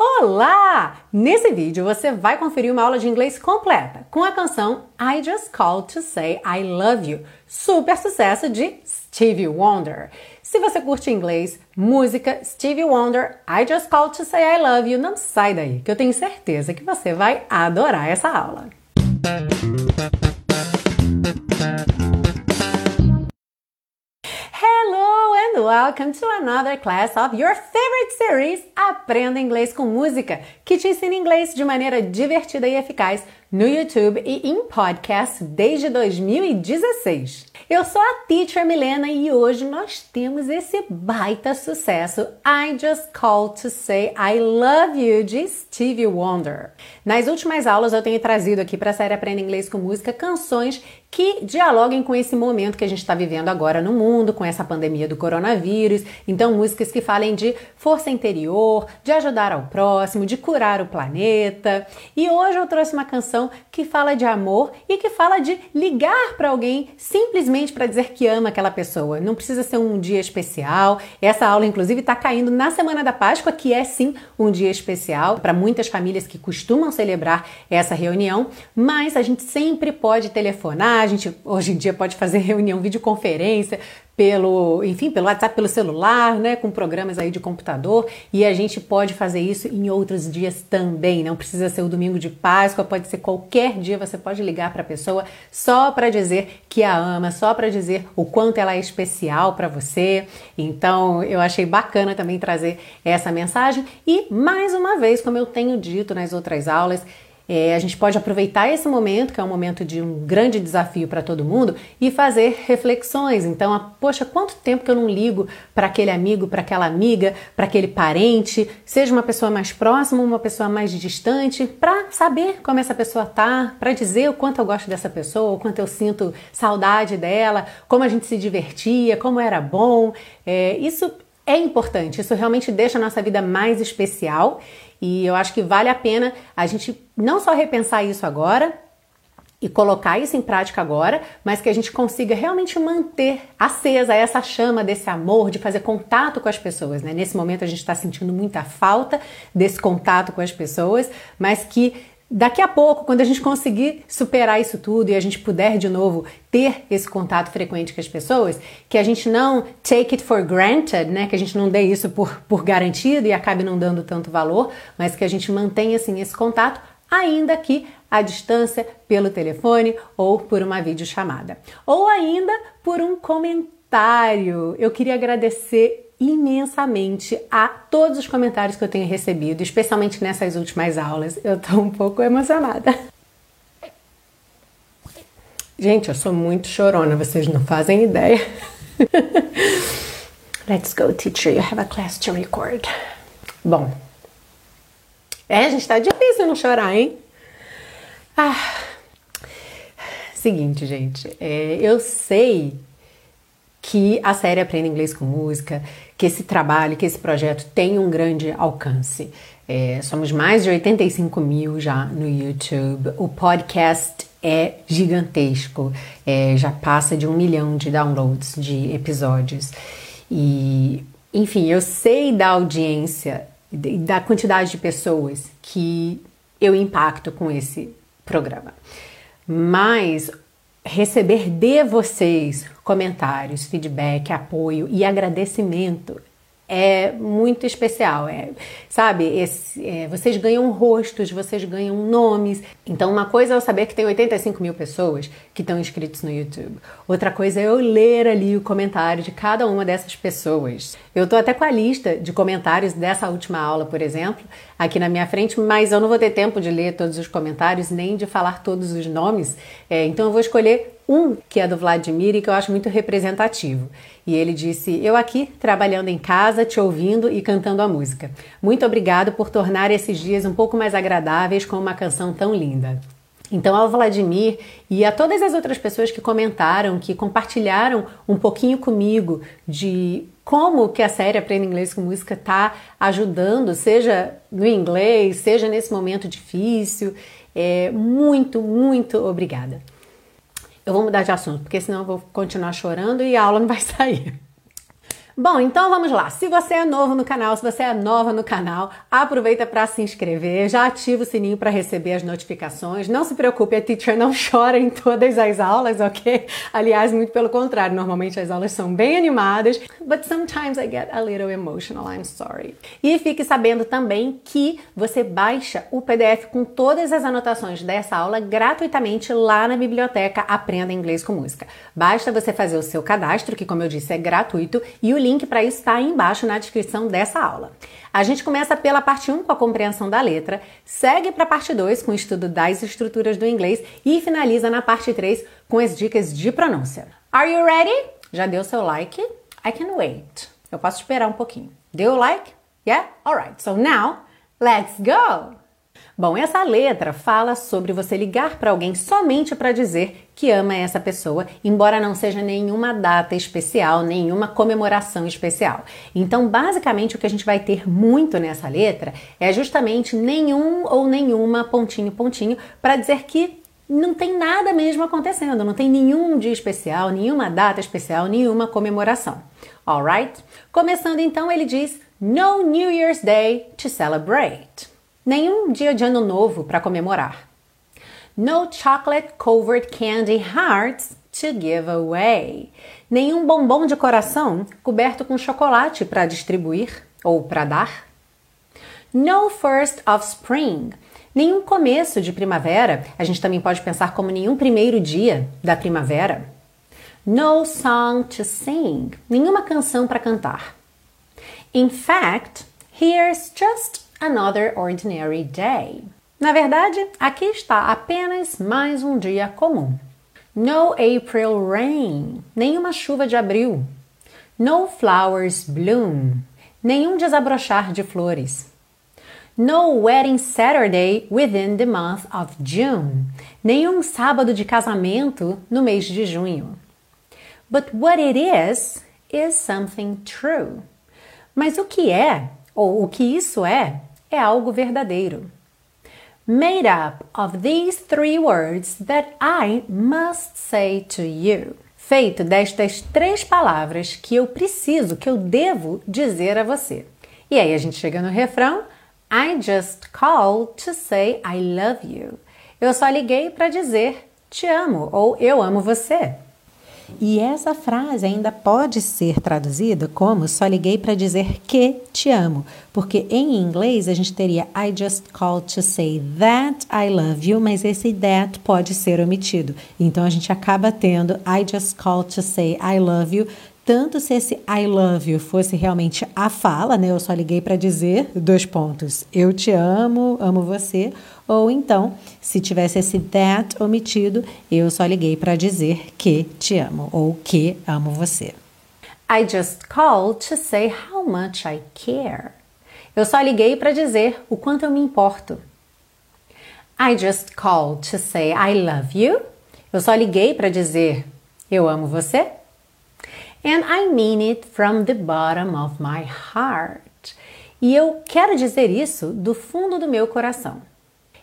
Olá! Nesse vídeo você vai conferir uma aula de inglês completa com a canção I Just Called to Say I Love You, super sucesso de Stevie Wonder. Se você curte inglês, música, Stevie Wonder, I Just Called to Say I Love You, não sai daí, que eu tenho certeza que você vai adorar essa aula. And welcome to another class of your favorite series Aprenda Inglês com Música, que te ensina inglês de maneira divertida e eficaz no YouTube e em podcast desde 2016. Eu sou a Teacher Milena e hoje nós temos esse baita sucesso I Just Called to Say I Love You de Stevie Wonder. Nas últimas aulas eu tenho trazido aqui para a série Aprenda Inglês com Música canções que dialoguem com esse momento que a gente está vivendo agora no mundo, com essa pandemia do coronavírus. Então, músicas que falem de força interior, de ajudar ao próximo, de curar o planeta. E hoje eu trouxe uma canção que fala de amor e que fala de ligar para alguém simplesmente para dizer que ama aquela pessoa. Não precisa ser um dia especial. Essa aula, inclusive, está caindo na semana da Páscoa, que é sim um dia especial para muitas famílias que costumam celebrar essa reunião, mas a gente sempre pode telefonar a gente hoje em dia pode fazer reunião, videoconferência pelo, enfim, pelo WhatsApp, pelo celular, né, com programas aí de computador, e a gente pode fazer isso em outros dias também. Não precisa ser o domingo de Páscoa, pode ser qualquer dia, você pode ligar para a pessoa só para dizer que a ama, só para dizer o quanto ela é especial para você. Então, eu achei bacana também trazer essa mensagem e mais uma vez, como eu tenho dito nas outras aulas, é, a gente pode aproveitar esse momento, que é um momento de um grande desafio para todo mundo, e fazer reflexões. Então, a, poxa, quanto tempo que eu não ligo para aquele amigo, para aquela amiga, para aquele parente, seja uma pessoa mais próxima, uma pessoa mais distante, para saber como essa pessoa tá, para dizer o quanto eu gosto dessa pessoa, o quanto eu sinto saudade dela, como a gente se divertia, como era bom. É, isso é importante, isso realmente deixa a nossa vida mais especial e eu acho que vale a pena a gente não só repensar isso agora e colocar isso em prática agora, mas que a gente consiga realmente manter acesa essa chama desse amor, de fazer contato com as pessoas. Né? Nesse momento a gente está sentindo muita falta desse contato com as pessoas, mas que Daqui a pouco, quando a gente conseguir superar isso tudo e a gente puder de novo ter esse contato frequente com as pessoas, que a gente não take it for granted, né? Que a gente não dê isso por, por garantido e acabe não dando tanto valor, mas que a gente mantenha assim esse contato, ainda que à distância, pelo telefone ou por uma videochamada. Ou ainda por um comentário. Eu queria agradecer imensamente a todos os comentários que eu tenho recebido, especialmente nessas últimas aulas. Eu tô um pouco emocionada. Gente, eu sou muito chorona, vocês não fazem ideia. Let's go, teacher. You have a class to record. Bom, é, gente, tá difícil não chorar, hein? Ah, seguinte, gente, é, eu sei que a série Aprenda Inglês com Música, que esse trabalho, que esse projeto tem um grande alcance. É, somos mais de 85 mil já no YouTube. O podcast é gigantesco, é, já passa de um milhão de downloads de episódios. E, enfim, eu sei da audiência, da quantidade de pessoas que eu impacto com esse programa. Mas receber de vocês comentários, feedback, apoio e agradecimento é muito especial. É, sabe, esse, é, vocês ganham rostos, vocês ganham nomes. Então, uma coisa é eu saber que tem 85 mil pessoas que estão inscritos no YouTube. Outra coisa é eu ler ali o comentário de cada uma dessas pessoas. Eu tô até com a lista de comentários dessa última aula, por exemplo, aqui na minha frente, mas eu não vou ter tempo de ler todos os comentários nem de falar todos os nomes. É, então, eu vou escolher um que é do Vladimir e que eu acho muito representativo. E ele disse: Eu aqui, trabalhando em casa, te ouvindo e cantando a música. Muito obrigado por tornar esses dias um pouco mais agradáveis com uma canção tão linda. Então, ao Vladimir e a todas as outras pessoas que comentaram, que compartilharam um pouquinho comigo de como que a série Aprenda Inglês com Música está ajudando, seja no inglês, seja nesse momento difícil. É, muito, muito obrigada. Eu vou mudar de assunto, porque senão eu vou continuar chorando e a aula não vai sair. Bom, então vamos lá. Se você é novo no canal, se você é nova no canal, aproveita para se inscrever, já ativa o sininho para receber as notificações. Não se preocupe, a teacher não chora em todas as aulas, ok? Aliás, muito pelo contrário, normalmente as aulas são bem animadas, but sometimes I get a little emotional, I'm sorry. E fique sabendo também que você baixa o PDF com todas as anotações dessa aula gratuitamente lá na biblioteca Aprenda Inglês com Música. Basta você fazer o seu cadastro, que como eu disse é gratuito, e o link para isso está aí embaixo na descrição dessa aula. A gente começa pela parte 1 com a compreensão da letra, segue para a parte 2 com o estudo das estruturas do inglês e finaliza na parte 3 com as dicas de pronúncia. Are you ready? Já deu seu like? I can wait. Eu posso esperar um pouquinho. Deu like? Yeah? Alright, so now let's go! Bom, essa letra fala sobre você ligar para alguém somente para dizer que ama essa pessoa, embora não seja nenhuma data especial, nenhuma comemoração especial. Então, basicamente, o que a gente vai ter muito nessa letra é justamente nenhum ou nenhuma pontinho, pontinho, para dizer que não tem nada mesmo acontecendo, não tem nenhum dia especial, nenhuma data especial, nenhuma comemoração. Alright? Começando então, ele diz: No New Year's Day to celebrate nenhum dia de ano novo para comemorar. No chocolate covered candy hearts to give away. Nenhum bombom de coração coberto com chocolate para distribuir ou para dar. No first of spring. Nenhum começo de primavera, a gente também pode pensar como nenhum primeiro dia da primavera. No song to sing. Nenhuma canção para cantar. In fact, here's just another ordinary day. Na verdade, aqui está apenas mais um dia comum. No April rain, nenhuma chuva de abril. No flowers bloom, nenhum desabrochar de flores. No wedding Saturday within the month of June, nenhum sábado de casamento no mês de junho. But what it is, is something true. Mas o que é, ou o que isso é, é algo verdadeiro. Made up of these three words that I must say to you. Feito destas três palavras que eu preciso, que eu devo dizer a você. E aí a gente chega no refrão: I just called to say I love you. Eu só liguei para dizer te amo ou eu amo você. E essa frase ainda pode ser traduzida como só liguei para dizer que te amo, porque em inglês a gente teria I just called to say that I love you, mas esse that pode ser omitido. Então a gente acaba tendo I just called to say I love you tanto se esse I love you fosse realmente a fala, né? Eu só liguei para dizer dois pontos. Eu te amo, amo você, ou então, se tivesse esse that omitido, eu só liguei para dizer que te amo ou que amo você. I just called to say how much I care. Eu só liguei para dizer o quanto eu me importo. I just called to say I love you. Eu só liguei para dizer eu amo você. And I mean it from the bottom of my heart. E eu quero dizer isso do fundo do meu coração.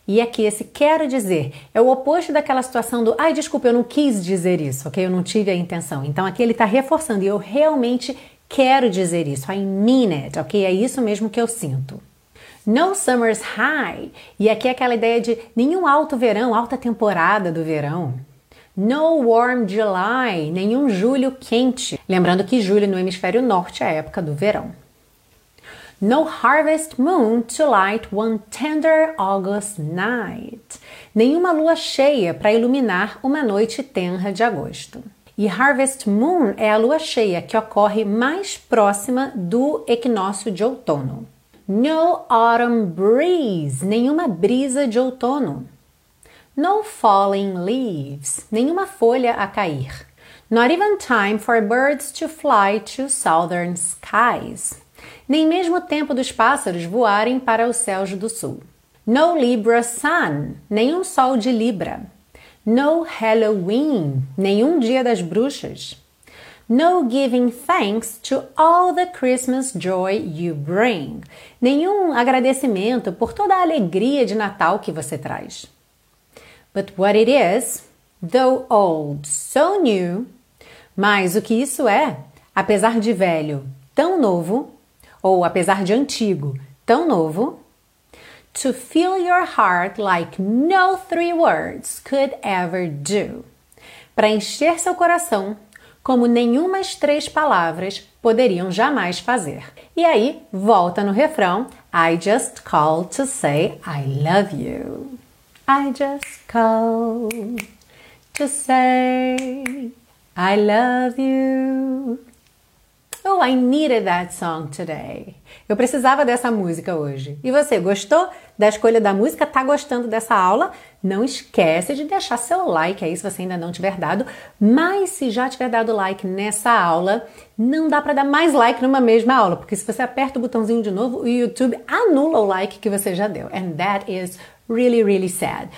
E aqui esse quero dizer é o oposto daquela situação do ai, desculpa, eu não quis dizer isso, ok? Eu não tive a intenção. Então aqui ele está reforçando e eu realmente quero dizer isso. I mean it, ok? É isso mesmo que eu sinto. No summer's high. E aqui é aquela ideia de nenhum alto verão, alta temporada do verão. No warm July, nenhum julho quente. Lembrando que julho no hemisfério norte é a época do verão. No harvest moon to light one tender August night. Nenhuma lua cheia para iluminar uma noite tenra de agosto. E harvest moon é a lua cheia que ocorre mais próxima do equinócio de outono. No autumn breeze, nenhuma brisa de outono. No falling leaves, nenhuma folha a cair. Not even time for birds to fly to southern skies. Nem mesmo tempo dos pássaros voarem para os céus do sul. No Libra sun, nenhum sol de Libra. No Halloween, nenhum dia das bruxas. No giving thanks to all the Christmas joy you bring. Nenhum agradecimento por toda a alegria de Natal que você traz. But what it is, though old, so new. Mas o que isso é, apesar de velho, tão novo, ou apesar de antigo, tão novo. To fill your heart like no three words could ever do. Para encher seu coração como nenhumas três palavras poderiam jamais fazer. E aí, volta no refrão: I just called to say I love you. I just called to say I love you. Oh, I needed that song today. Eu precisava dessa música hoje. E você gostou da escolha da música? Tá gostando dessa aula? Não esquece de deixar seu like aí se você ainda não tiver dado. Mas se já tiver dado like nessa aula, não dá para dar mais like numa mesma aula, porque se você aperta o botãozinho de novo, o YouTube anula o like que você já deu. And that is really, really sad.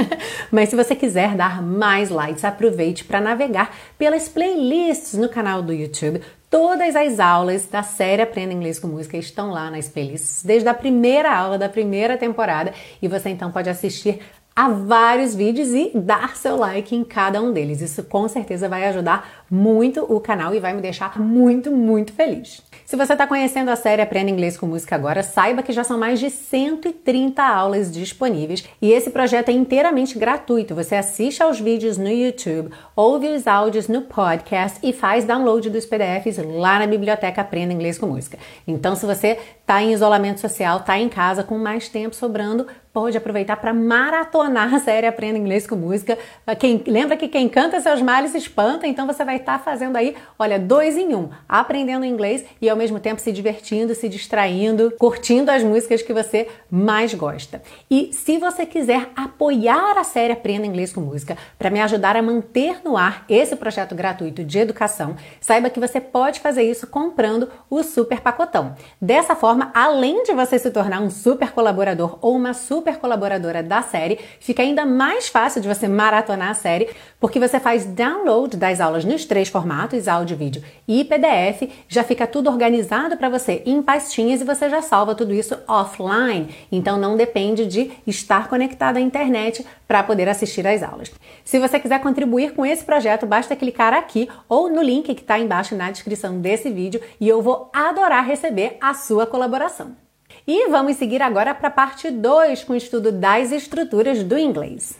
Mas se você quiser dar mais likes, aproveite para navegar pelas playlists no canal do YouTube. Todas as aulas da série Aprenda Inglês com Música estão lá nas playlists, desde a primeira aula da primeira temporada, e você então pode assistir a vários vídeos e dar seu like em cada um deles. Isso com certeza vai ajudar muito o canal e vai me deixar muito, muito feliz. Se você está conhecendo a série Aprenda Inglês com Música agora, saiba que já são mais de 130 aulas disponíveis e esse projeto é inteiramente gratuito. Você assiste aos vídeos no YouTube, ouve os áudios no podcast e faz download dos PDFs lá na biblioteca Aprenda Inglês com Música. Então, se você está em isolamento social, está em casa com mais tempo sobrando, pode aproveitar para maratonar a série Aprenda Inglês com Música. Quem, lembra que quem canta seus males espanta, então você vai estar tá fazendo aí, olha, dois em um, aprendendo inglês e ao mesmo tempo se divertindo, se distraindo, curtindo as músicas que você mais gosta. E se você quiser apoiar a série Aprenda Inglês com Música para me ajudar a manter no ar esse projeto gratuito de educação, saiba que você pode fazer isso comprando o super pacotão. Dessa forma, além de você se tornar um super colaborador ou uma super super colaboradora da série, fica ainda mais fácil de você maratonar a série, porque você faz download das aulas nos três formatos, áudio, vídeo e PDF, já fica tudo organizado para você em pastinhas e você já salva tudo isso offline. Então não depende de estar conectado à internet para poder assistir às aulas. Se você quiser contribuir com esse projeto, basta clicar aqui ou no link que está embaixo na descrição desse vídeo e eu vou adorar receber a sua colaboração. E vamos seguir agora para a parte 2 com o estudo das estruturas do inglês.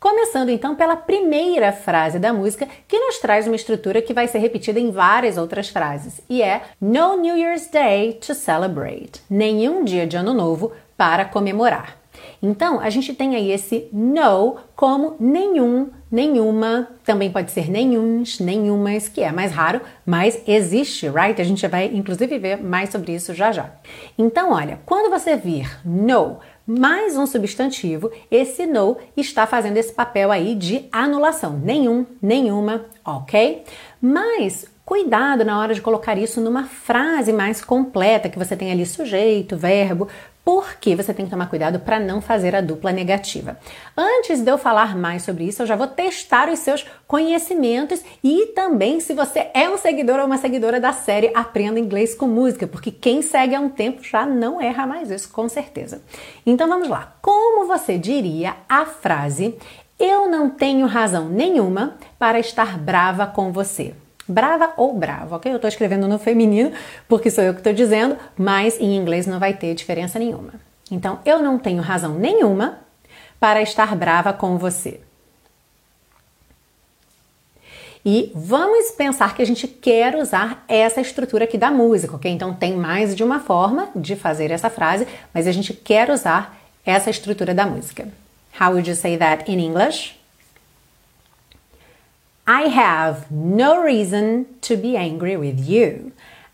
Começando então pela primeira frase da música, que nos traz uma estrutura que vai ser repetida em várias outras frases, e é No New Year's Day to celebrate. Nenhum dia de ano novo para comemorar. Então, a gente tem aí esse no como nenhum, nenhuma, também pode ser nenhuns, nenhumas, que é mais raro, mas existe, right? A gente vai inclusive ver mais sobre isso já já. Então, olha, quando você vir no mais um substantivo, esse no está fazendo esse papel aí de anulação. Nenhum, nenhuma, ok? Mas cuidado na hora de colocar isso numa frase mais completa, que você tem ali sujeito, verbo, porque você tem que tomar cuidado para não fazer a dupla negativa. Antes de eu falar mais sobre isso, eu já vou testar os seus conhecimentos e também se você é um seguidor ou uma seguidora da série Aprenda Inglês com Música, porque quem segue há um tempo já não erra mais isso, com certeza. Então vamos lá. Como você diria a frase Eu não tenho razão nenhuma para estar brava com você? Brava ou bravo, ok? Eu estou escrevendo no feminino porque sou eu que estou dizendo, mas em inglês não vai ter diferença nenhuma. Então, eu não tenho razão nenhuma para estar brava com você. E vamos pensar que a gente quer usar essa estrutura aqui da música, ok? Então tem mais de uma forma de fazer essa frase, mas a gente quer usar essa estrutura da música. How would you say that in English? I have no reason to be angry with you.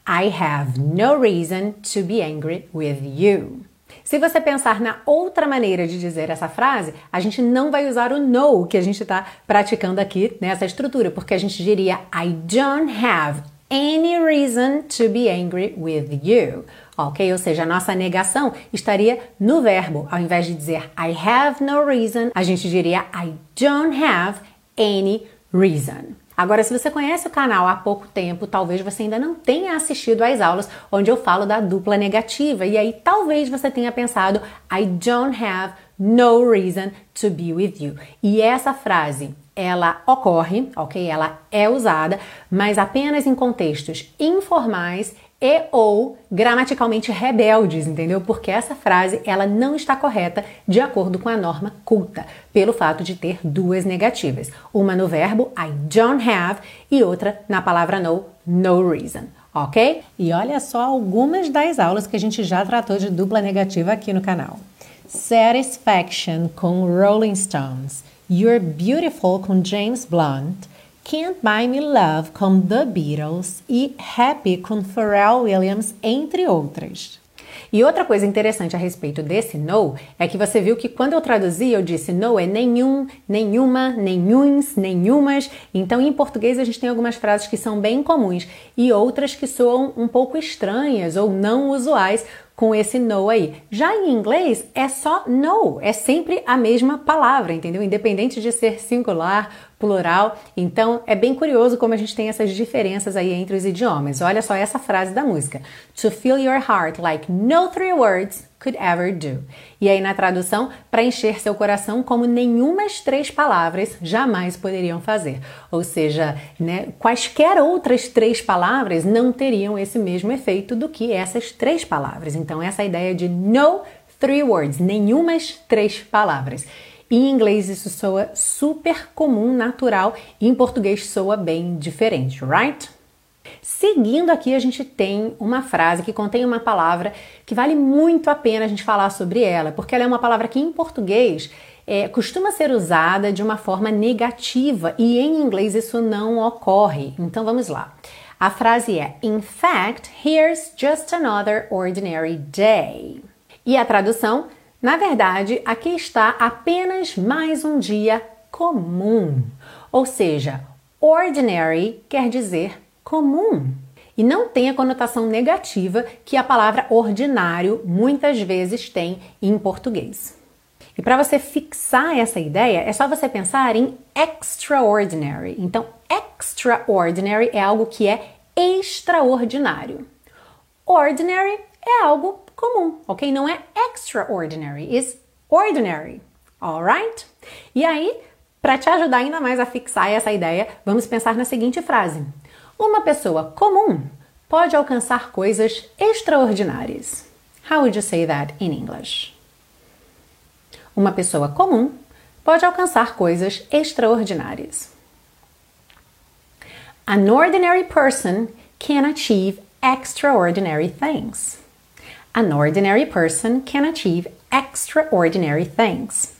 I have no reason to be angry with you. Se você pensar na outra maneira de dizer essa frase, a gente não vai usar o no que a gente está praticando aqui nessa estrutura, porque a gente diria I don't have any reason to be angry with you. Ok? Ou seja, a nossa negação estaria no verbo. Ao invés de dizer I have no reason, a gente diria I don't have any reason reason. Agora, se você conhece o canal há pouco tempo, talvez você ainda não tenha assistido às aulas onde eu falo da dupla negativa, e aí talvez você tenha pensado I don't have no reason to be with you. E essa frase, ela ocorre, ok? Ela é usada, mas apenas em contextos informais e ou gramaticalmente rebeldes, entendeu? Porque essa frase ela não está correta de acordo com a norma culta, pelo fato de ter duas negativas, uma no verbo I don't have e outra na palavra no, no reason. Ok? E olha só algumas das aulas que a gente já tratou de dupla negativa aqui no canal. Satisfaction com Rolling Stones, You're Beautiful com James Blunt, Can't Buy Me Love com The Beatles e Happy com Pharrell Williams, entre outras. E outra coisa interessante a respeito desse no é que você viu que quando eu traduzi eu disse no é nenhum, nenhuma, nenhuns, nenhumas. Então em português a gente tem algumas frases que são bem comuns e outras que soam um pouco estranhas ou não usuais com esse no aí. Já em inglês é só no, é sempre a mesma palavra, entendeu? Independente de ser singular, plural. Então é bem curioso como a gente tem essas diferenças aí entre os idiomas. Olha só essa frase da música: To fill your heart like no three words could ever do. E aí na tradução, para encher seu coração como nenhumas três palavras jamais poderiam fazer. Ou seja, né, quaisquer outras três palavras não teriam esse mesmo efeito do que essas três palavras. Então essa ideia de no three words, nenhumas três palavras. Em inglês isso soa super comum, natural, e em português soa bem diferente, right? Seguindo aqui, a gente tem uma frase que contém uma palavra que vale muito a pena a gente falar sobre ela, porque ela é uma palavra que em português é, costuma ser usada de uma forma negativa e em inglês isso não ocorre. Então vamos lá. A frase é: In fact, here's just another ordinary day. E a tradução: Na verdade, aqui está apenas mais um dia comum. Ou seja, ordinary quer dizer comum e não tem a conotação negativa que a palavra ordinário muitas vezes tem em português. E para você fixar essa ideia, é só você pensar em extraordinary. Então, extraordinary é algo que é extraordinário. Ordinary é algo comum, ok? Não é extraordinary, is ordinary, alright? E aí, para te ajudar ainda mais a fixar essa ideia, vamos pensar na seguinte frase: uma pessoa comum pode alcançar coisas extraordinárias. How would you say that in English? Uma pessoa comum pode alcançar coisas extraordinárias. An ordinary person can achieve extraordinary things. An ordinary person can achieve extraordinary things.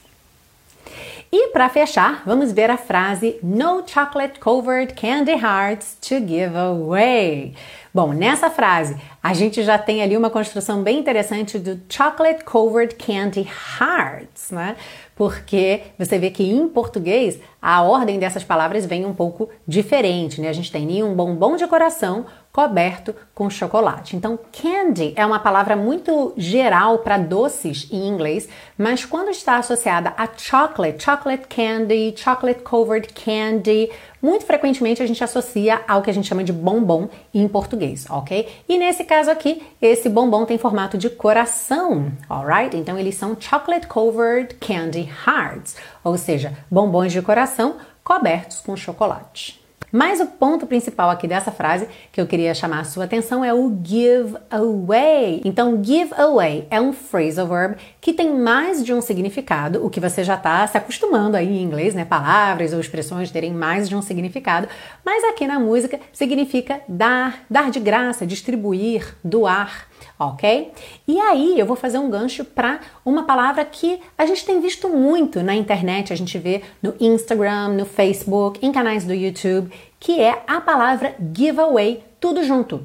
E para fechar, vamos ver a frase No chocolate covered candy hearts to give away. Bom, nessa frase a gente já tem ali uma construção bem interessante do chocolate covered candy hearts, né? Porque você vê que em português a ordem dessas palavras vem um pouco diferente, né? A gente tem um bombom de coração coberto com chocolate. Então, candy é uma palavra muito geral para doces em inglês, mas quando está associada a chocolate, chocolate candy, chocolate covered candy, muito frequentemente a gente associa ao que a gente chama de bombom em português, ok? E nesse caso aqui, esse bombom tem formato de coração, alright? Então eles são chocolate covered candy hearts, ou seja, bombons de coração cobertos com chocolate. Mas o ponto principal aqui dessa frase que eu queria chamar a sua atenção é o give away. Então, give away é um phrasal verb que tem mais de um significado, o que você já está se acostumando aí em inglês, né? Palavras ou expressões terem mais de um significado, mas aqui na música significa dar, dar de graça, distribuir, doar ok? E aí eu vou fazer um gancho para uma palavra que a gente tem visto muito na internet, a gente vê no Instagram, no Facebook, em canais do YouTube, que é a palavra giveaway, tudo junto.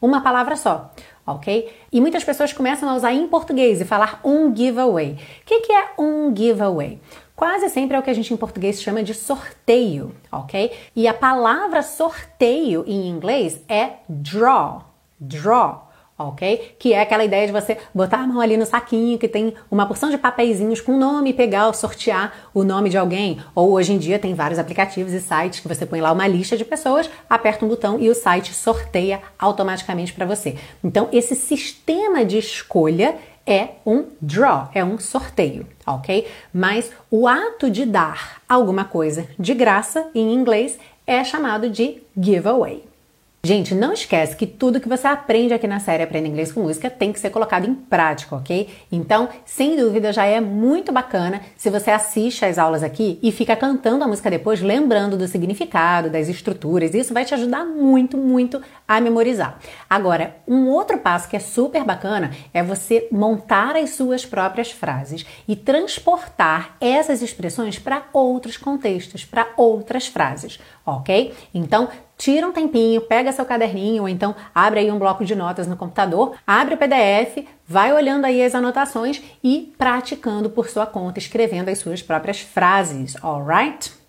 Uma palavra só, ok? E muitas pessoas começam a usar em português e falar um giveaway. O que, que é um giveaway? Quase sempre é o que a gente em português chama de sorteio, ok? E a palavra sorteio em inglês é draw. Draw ok? Que é aquela ideia de você botar a mão ali no saquinho que tem uma porção de papeizinhos com nome, pegar, sortear o nome de alguém. Ou hoje em dia tem vários aplicativos e sites que você põe lá uma lista de pessoas, aperta um botão e o site sorteia automaticamente para você. Então, esse sistema de escolha é um draw, é um sorteio, ok? Mas o ato de dar alguma coisa de graça em inglês é chamado de giveaway. Gente, não esquece que tudo que você aprende aqui na série Aprenda Inglês com Música tem que ser colocado em prática, ok? Então, sem dúvida, já é muito bacana se você assiste às aulas aqui e fica cantando a música depois, lembrando do significado, das estruturas. Isso vai te ajudar muito, muito a memorizar. Agora, um outro passo que é super bacana é você montar as suas próprias frases e transportar essas expressões para outros contextos, para outras frases, ok? Então, tira um tempinho, pega seu caderninho ou então abre aí um bloco de notas no computador, abre o PDF, vai olhando aí as anotações e praticando por sua conta, escrevendo as suas próprias frases, alright?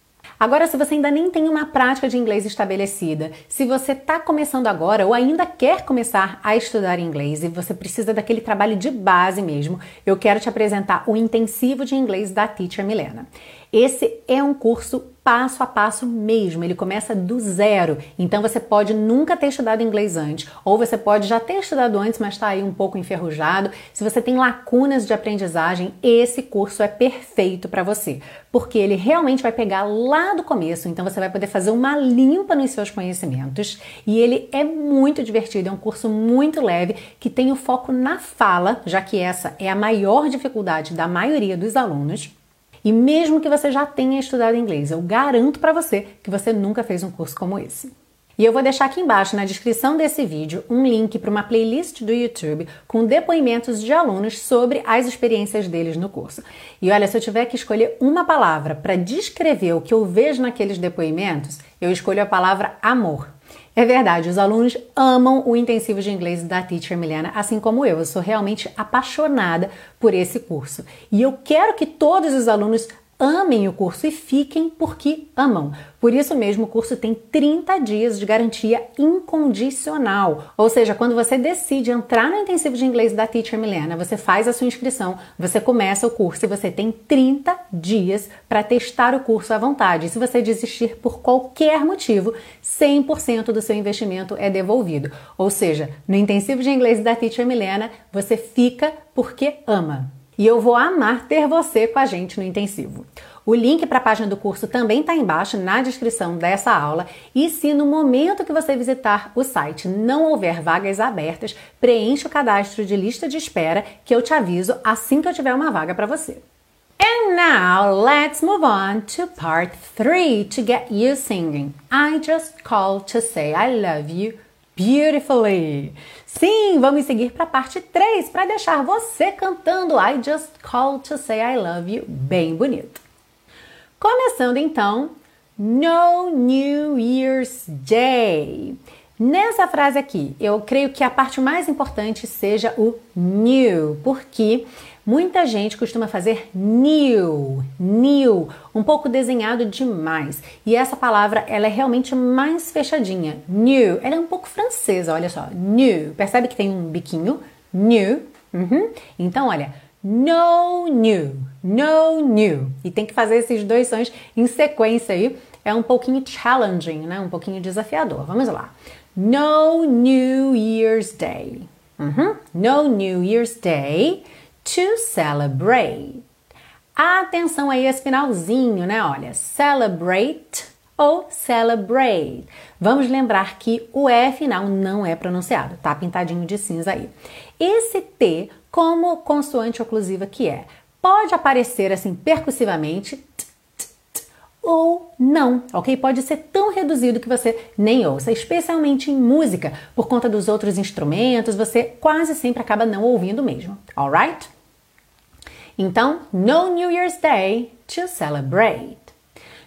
Agora, se você ainda nem tem uma prática de inglês estabelecida, se você está começando agora ou ainda quer começar a estudar inglês e você precisa daquele trabalho de base mesmo, eu quero te apresentar o intensivo de inglês da Teacher Milena. Esse é um curso passo a passo mesmo, ele começa do zero. Então você pode nunca ter estudado inglês antes, ou você pode já ter estudado antes, mas está aí um pouco enferrujado. Se você tem lacunas de aprendizagem, esse curso é perfeito para você, porque ele realmente vai pegar lá do começo, então você vai poder fazer uma limpa nos seus conhecimentos e ele é muito divertido, é um curso muito leve que tem o foco na fala, já que essa é a maior dificuldade da maioria dos alunos. E mesmo que você já tenha estudado inglês, eu garanto para você que você nunca fez um curso como esse. E eu vou deixar aqui embaixo na descrição desse vídeo um link para uma playlist do YouTube com depoimentos de alunos sobre as experiências deles no curso. E olha, se eu tiver que escolher uma palavra para descrever o que eu vejo naqueles depoimentos, eu escolho a palavra amor. É verdade, os alunos amam o intensivo de inglês da Teacher Milena, assim como eu. Eu sou realmente apaixonada por esse curso. E eu quero que todos os alunos amem o curso e fiquem porque amam. Por isso mesmo, o curso tem 30 dias de garantia incondicional. Ou seja, quando você decide entrar no intensivo de inglês da Teacher Milena, você faz a sua inscrição, você começa o curso e você tem 30 dias para testar o curso à vontade. Se você desistir por qualquer motivo, 100% do seu investimento é devolvido. Ou seja, no intensivo de inglês da Teacher Milena, você fica porque ama e eu vou amar ter você com a gente no intensivo. O link para a página do curso também está embaixo na descrição dessa aula. E se no momento que você visitar o site não houver vagas abertas, preencha o cadastro de lista de espera que eu te aviso assim que eu tiver uma vaga para você. And now let's move on to part 3 to get you singing. I just called to say I love you beautifully. Sim, vamos seguir para a parte 3 para deixar você cantando I Just Called to Say I Love You bem bonito. Começando então, No New Year's Day. Nessa frase aqui, eu creio que a parte mais importante seja o new, porque Muita gente costuma fazer new, new, um pouco desenhado demais. E essa palavra, ela é realmente mais fechadinha. New, ela é um pouco francesa, olha só. New, percebe que tem um biquinho? New. Uhum. Então, olha, no new, no new. E tem que fazer esses dois sons em sequência aí. É um pouquinho challenging, né? Um pouquinho desafiador. Vamos lá. No New Year's Day. Uhum. No New Year's Day to celebrate. Atenção aí esse finalzinho, né? Olha, celebrate ou celebrate. Vamos lembrar que o E final não é pronunciado, tá pintadinho de cinza aí. Esse T, como consoante oclusiva que é, pode aparecer assim percussivamente ou não, ok? Pode ser tão reduzido que você nem ouça, especialmente em música, por conta dos outros instrumentos, você quase sempre acaba não ouvindo mesmo, alright? Então, no New Year's Day to celebrate.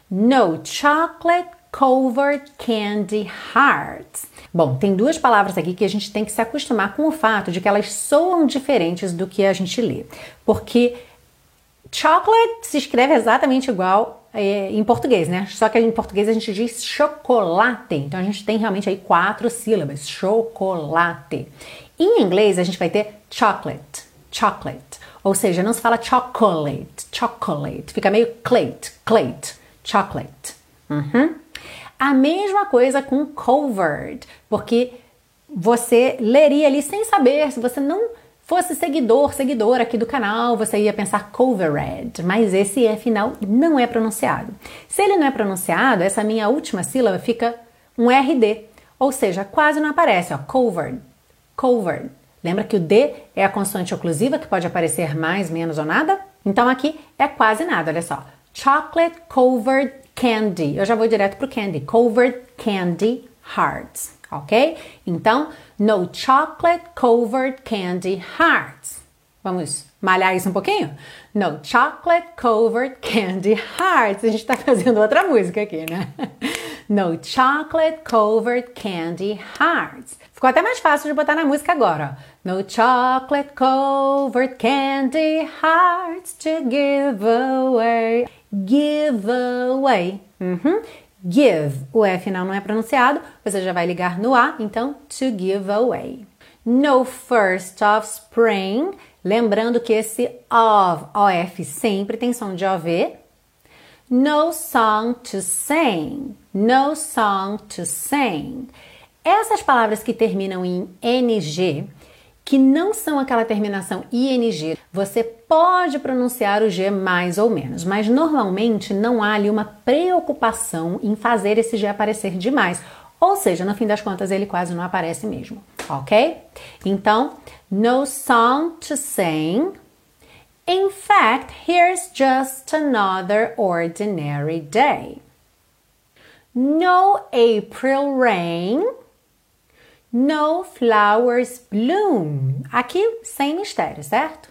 No chocolate covered candy hearts. Bom, tem duas palavras aqui que a gente tem que se acostumar com o fato de que elas soam diferentes do que a gente lê. Porque chocolate se escreve exatamente igual é, em português, né? Só que em português a gente diz chocolate. Então a gente tem realmente aí quatro sílabas: chocolate. Em inglês a gente vai ter chocolate, chocolate. Ou seja, não se fala chocolate, chocolate. Fica meio clate, clate, chocolate. Uhum. A mesma coisa com covered, porque você leria ali sem saber, se você não fosse seguidor, seguidora aqui do canal, você ia pensar covered, mas esse E final não é pronunciado. Se ele não é pronunciado, essa minha última sílaba fica um RD, ou seja, quase não aparece, ó, covered, covered. Lembra que o D é a consoante oclusiva que pode aparecer mais, menos ou nada? Então aqui é quase nada, olha só. Chocolate covered candy. Eu já vou direto pro candy. Covered candy hearts, ok? Então, no chocolate covered candy hearts. Vamos malhar isso um pouquinho? No chocolate covered candy hearts. A gente tá fazendo outra música aqui, né? No chocolate covered candy hearts. Ficou até mais fácil de botar na música agora. No chocolate covered candy hearts to give away. Give away. Uhum. Give. O E final não é pronunciado, você já vai ligar no A, então to give away. No first of spring. Lembrando que esse of, OF, sempre tem som de OV. No song to sing. No song to sing. Essas palavras que terminam em NG, que não são aquela terminação ING, você pode pronunciar o G mais ou menos, mas normalmente não há ali uma preocupação em fazer esse G aparecer demais. Ou seja, no fim das contas, ele quase não aparece mesmo, ok? Então, no song to sing. In fact, here's just another ordinary day. No April rain. No flowers bloom. Aqui sem mistério, certo?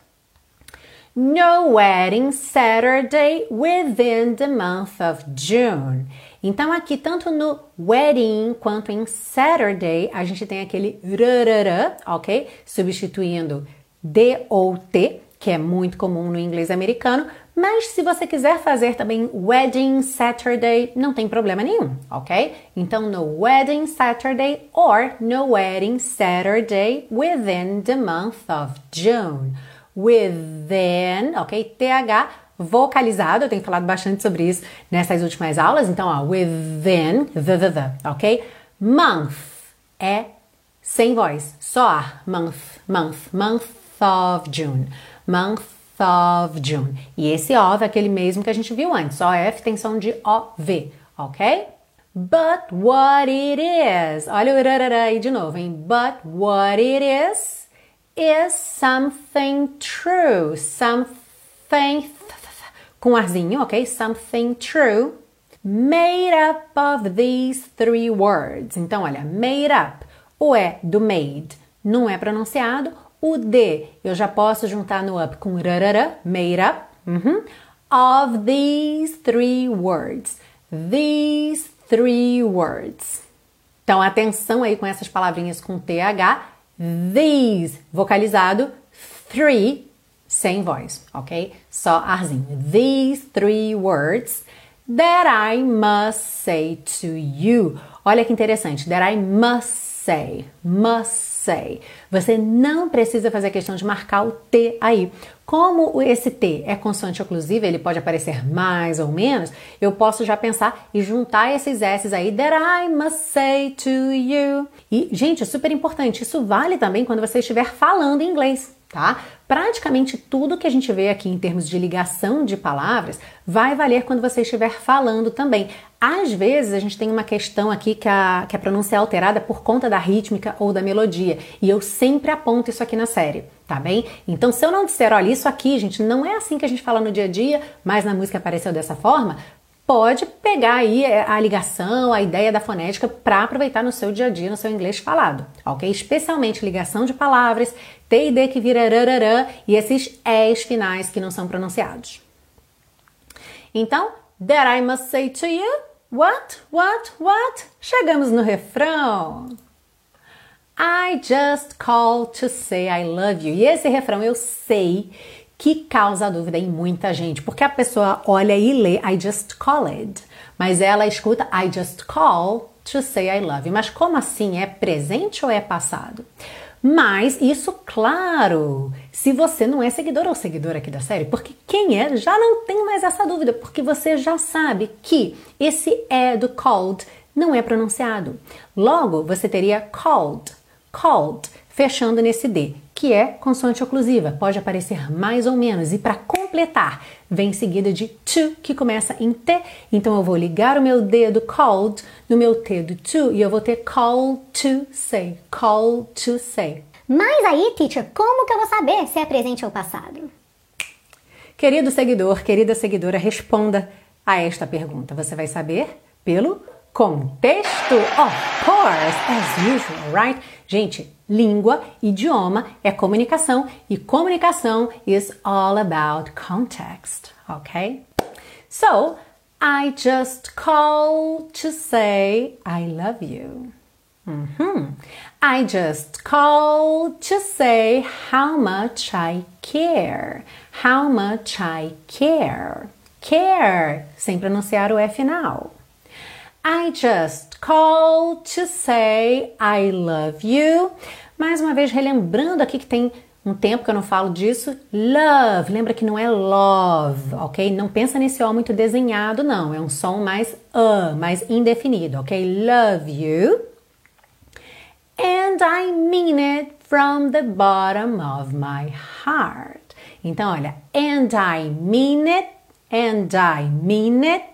No wedding Saturday within the month of June. Então, aqui, tanto no wedding quanto em Saturday, a gente tem aquele rarara, ok? Substituindo D ou T, que é muito comum no inglês americano. Mas se você quiser fazer também wedding Saturday, não tem problema nenhum, ok? Então, no wedding Saturday or no wedding Saturday within the month of June. Within, ok? TH vocalizado, eu tenho falado bastante sobre isso nessas últimas aulas, então, ó, within, the, the, the, ok? Month é sem voz, só ar, month, month, month of June, month of June. E esse of é aquele mesmo que a gente viu antes, OF tem som de OV, ok? But what it is, olha o rarara aí de novo, hein? But what it is, is something true, something com arzinho, ok? Something true. Made up of these three words. Então, olha, made up. O E do made não é pronunciado. O D eu já posso juntar no up com rarara, made up. Uhum. Of these three words. These three words. Então, atenção aí com essas palavrinhas com TH. These, vocalizado. Three, sem voz, ok? Só arzinho. These three words that I must say to you. Olha que interessante. That I must say. Must say. Você não precisa fazer questão de marcar o T aí. Como esse T é consoante oclusiva, ele pode aparecer mais ou menos, eu posso já pensar e juntar esses S's aí, that I must say to you. E, gente, é super importante, isso vale também quando você estiver falando inglês tá? Praticamente tudo que a gente vê aqui em termos de ligação de palavras vai valer quando você estiver falando também. Às vezes a gente tem uma questão aqui que a, que a pronúncia é alterada por conta da rítmica ou da melodia, e eu sempre aponto isso aqui na série, tá bem? Então, se eu não disser, olha, isso aqui, gente, não é assim que a gente fala no dia a dia, mas na música apareceu dessa forma, pode pegar aí é, a ligação, a ideia da fonética para aproveitar no seu dia a dia, no seu inglês falado, ok? Especialmente ligação de palavras, T e D que vira rararã e esses S finais que não são pronunciados. Então, that I must say to you, what, what, what? Chegamos no refrão. I just called to say I love you. E esse refrão eu sei que causa dúvida em muita gente, porque a pessoa olha e lê I just called, mas ela escuta I just call to say I love you. Mas como assim? É presente ou é passado? Mas isso, claro, se você não é seguidor ou seguidora aqui da série, porque quem é já não tem mais essa dúvida, porque você já sabe que esse é do called não é pronunciado. Logo, você teria called, called, fechando nesse D que é consoante oclusiva, pode aparecer mais ou menos. E para repletar vem seguida de to, que começa em T. Então eu vou ligar o meu dedo called no meu T do to e eu vou ter call to say, call to say. Mas aí, teacher, como que eu vou saber se é presente ou passado? Querido seguidor, querida seguidora, responda a esta pergunta. Você vai saber pelo contexto, of course, as usual, right? Gente, língua, idioma é comunicação e comunicação is all about context, okay? So, I just call to say I love you. Mm -hmm. I just call to say how much I care. How much I care. Care, sem pronunciar o F final. I just call to say I love you. Mais uma vez, relembrando aqui que tem um tempo que eu não falo disso. Love, lembra que não é love, ok? Não pensa nesse O muito desenhado, não. É um som mais uh, mais indefinido, ok? Love you. And I mean it from the bottom of my heart. Então, olha, and I mean it, and I mean it.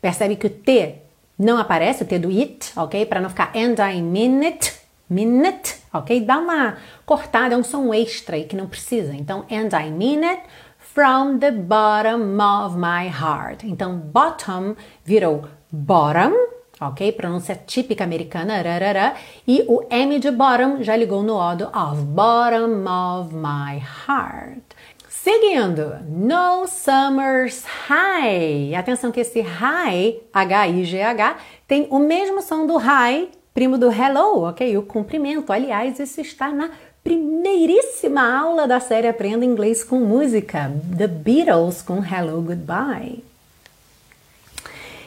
Percebe que o T não aparece o T do it, ok? Para não ficar and I mean it, mean it, ok? Dá uma cortada, é um som extra aí que não precisa. Então, and I mean it from the bottom of my heart. Então, bottom virou bottom, ok? Pronúncia típica americana, rarara. E o M de bottom já ligou no O do of, bottom of my heart. Seguindo, no summer's high. Atenção que esse high, H-I-G-H, tem o mesmo som do high, primo do hello, ok? O cumprimento. Aliás, isso está na primeiríssima aula da série Aprenda Inglês com Música, The Beatles com Hello Goodbye.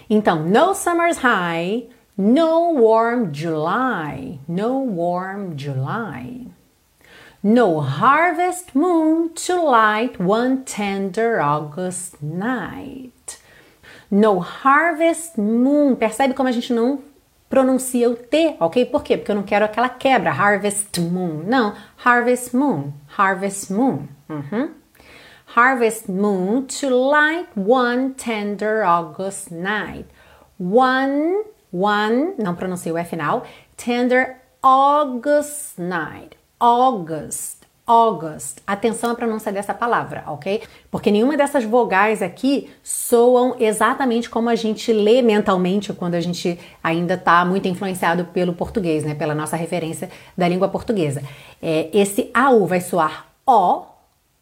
Então, no summer's high, no warm July, no warm July. No harvest moon to light one tender August night. No harvest moon. Percebe como a gente não pronuncia o T, ok? Por quê? Porque eu não quero aquela quebra. Harvest moon. Não. Harvest moon. Harvest moon. Uhum. Harvest moon to light one tender August night. One, one, não pronuncia o F final. Tender August night. August. August. Atenção à pronúncia dessa palavra, ok? Porque nenhuma dessas vogais aqui soam exatamente como a gente lê mentalmente quando a gente ainda está muito influenciado pelo português, né? Pela nossa referência da língua portuguesa. É, esse AU vai soar O,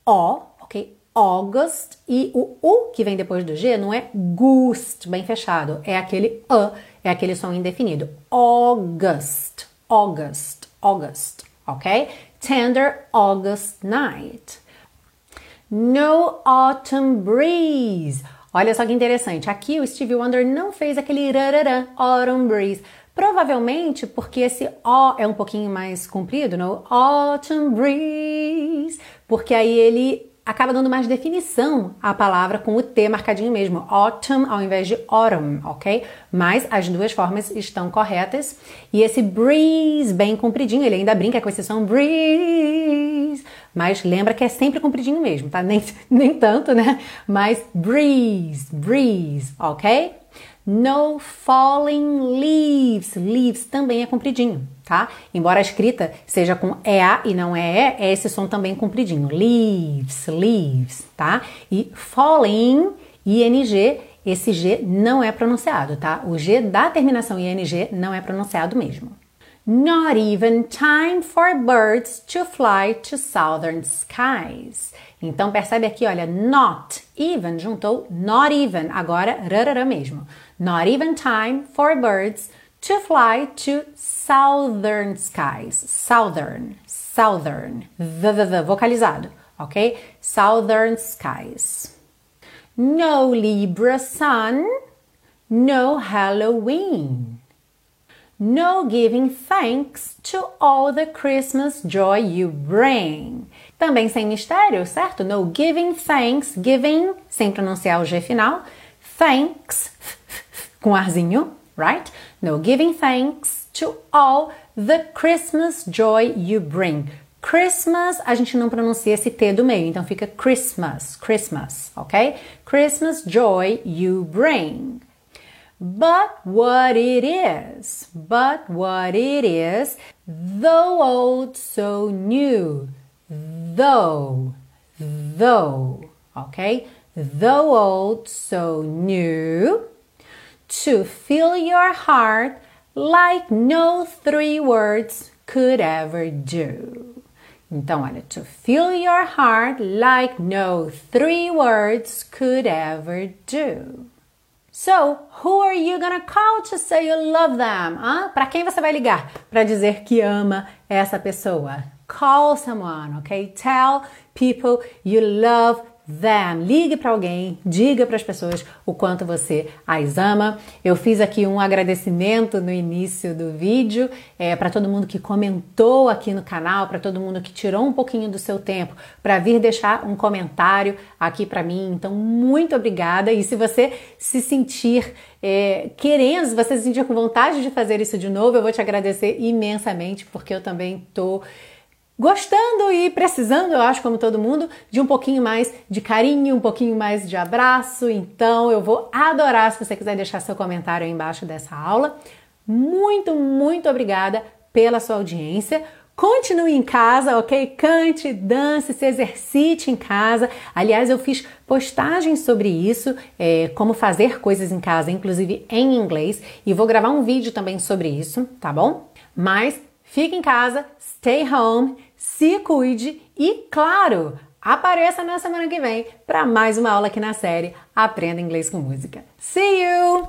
O, ok? August. E o U que vem depois do G não é gust, bem fechado. É aquele A, é aquele som indefinido. August. August. August ok? Tender August night. No autumn breeze. Olha só que interessante. Aqui o Stevie Wonder não fez aquele rararã, autumn breeze. Provavelmente porque esse O é um pouquinho mais comprido, no autumn breeze, porque aí ele acaba dando mais definição à palavra com o T marcadinho mesmo, autumn ao invés de autumn, ok? Mas as duas formas estão corretas. E esse breeze bem compridinho, ele ainda brinca com esse som breeze, mas lembra que é sempre compridinho mesmo, tá? Nem, nem tanto, né? Mas breeze, breeze, ok? No falling leaves. Leaves também é compridinho, tá? Embora a escrita seja com EA e não é E, é esse som também compridinho. Leaves, leaves, tá? E falling, ING, esse G não é pronunciado, tá? O G da terminação ING não é pronunciado mesmo. Not even time for birds to fly to southern skies. Então percebe aqui, olha, not even juntou not even, agora rarara mesmo. Not even time for birds to fly to southern skies. Southern, southern, v, v, v vocalizado, ok? Southern skies. No Libra sun, no Halloween. No giving thanks to all the Christmas joy you bring. Também sem mistério, certo? No giving thanks, giving, sem pronunciar o G final. Thanks, com arzinho, right? No giving thanks to all the Christmas joy you bring. Christmas, a gente não pronuncia esse T do meio, então fica Christmas, Christmas, ok? Christmas joy you bring. But what it is, but what it is, though old, so new, though, though, okay? Though old, so new, to fill your heart like no three words could ever do. Então, olha, to fill your heart like no three words could ever do. So, who are you gonna call to say you love them? Ah, para quem você vai ligar para dizer que ama essa pessoa? Call someone, okay? Tell people you love them. Ligue para alguém, diga para as pessoas o quanto você as ama. Eu fiz aqui um agradecimento no início do vídeo é, para todo mundo que comentou aqui no canal, para todo mundo que tirou um pouquinho do seu tempo para vir deixar um comentário aqui para mim. Então, muito obrigada. E se você se sentir é, querendo, se você se sentir com vontade de fazer isso de novo, eu vou te agradecer imensamente, porque eu também estou. Tô gostando e precisando, eu acho, como todo mundo, de um pouquinho mais de carinho, um pouquinho mais de abraço. Então, eu vou adorar se você quiser deixar seu comentário aí embaixo dessa aula. Muito, muito obrigada pela sua audiência. Continue em casa, ok? Cante, dance, se exercite em casa. Aliás, eu fiz postagens sobre isso, é, como fazer coisas em casa, inclusive em inglês, e vou gravar um vídeo também sobre isso, tá bom? Mas fique em casa, stay home se cuide e, claro, apareça na semana que vem para mais uma aula aqui na série Aprenda Inglês com Música. See you!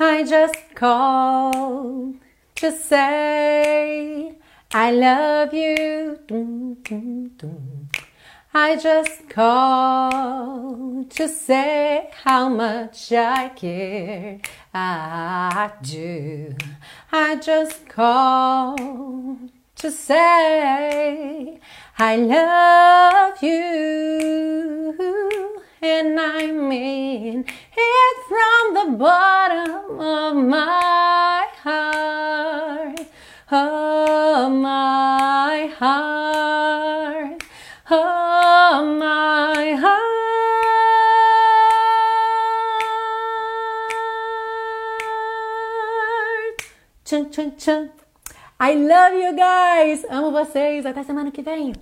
I just called to say I love you. I just called to say how much I care. I do. I just called to say I love you. And I mean it from the bottom of my heart, of my heart, of my heart. Chun, chun, chun. I love you guys! Amo vocês! Até semana que vem!